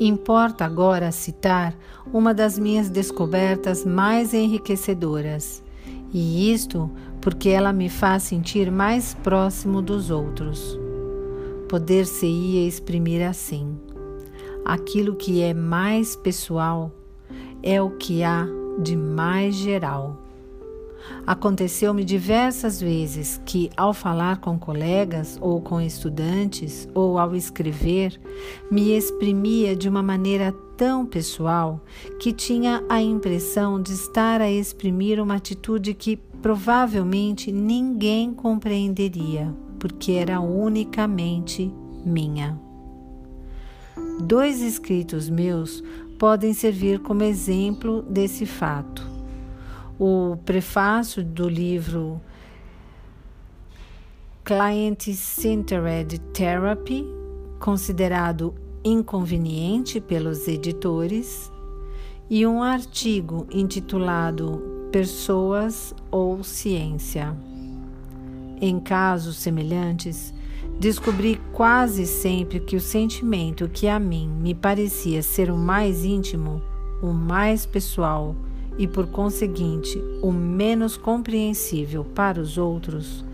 Importa agora citar uma das minhas descobertas mais enriquecedoras, e isto porque ela me faz sentir mais próximo dos outros. Poder-se-ia exprimir assim: aquilo que é mais pessoal é o que há de mais geral. Aconteceu-me diversas vezes que, ao falar com colegas ou com estudantes, ou ao escrever, me exprimia de uma maneira tão pessoal que tinha a impressão de estar a exprimir uma atitude que provavelmente ninguém compreenderia, porque era unicamente minha. Dois escritos meus podem servir como exemplo desse fato o prefácio do livro Client Centered Therapy, considerado inconveniente pelos editores, e um artigo intitulado Pessoas ou Ciência. Em casos semelhantes, descobri quase sempre que o sentimento que a mim me parecia ser o mais íntimo, o mais pessoal, e, por conseguinte, o menos compreensível para os outros,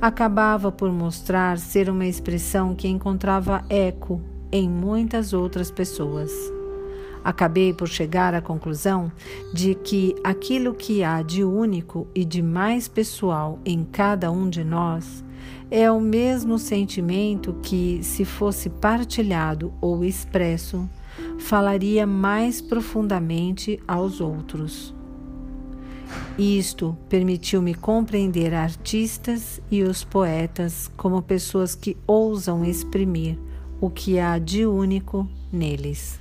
acabava por mostrar ser uma expressão que encontrava eco em muitas outras pessoas. Acabei por chegar à conclusão de que aquilo que há de único e de mais pessoal em cada um de nós é o mesmo sentimento que, se fosse partilhado ou expresso, falaria mais profundamente aos outros. Isto permitiu-me compreender artistas e os poetas como pessoas que ousam exprimir o que há de único neles.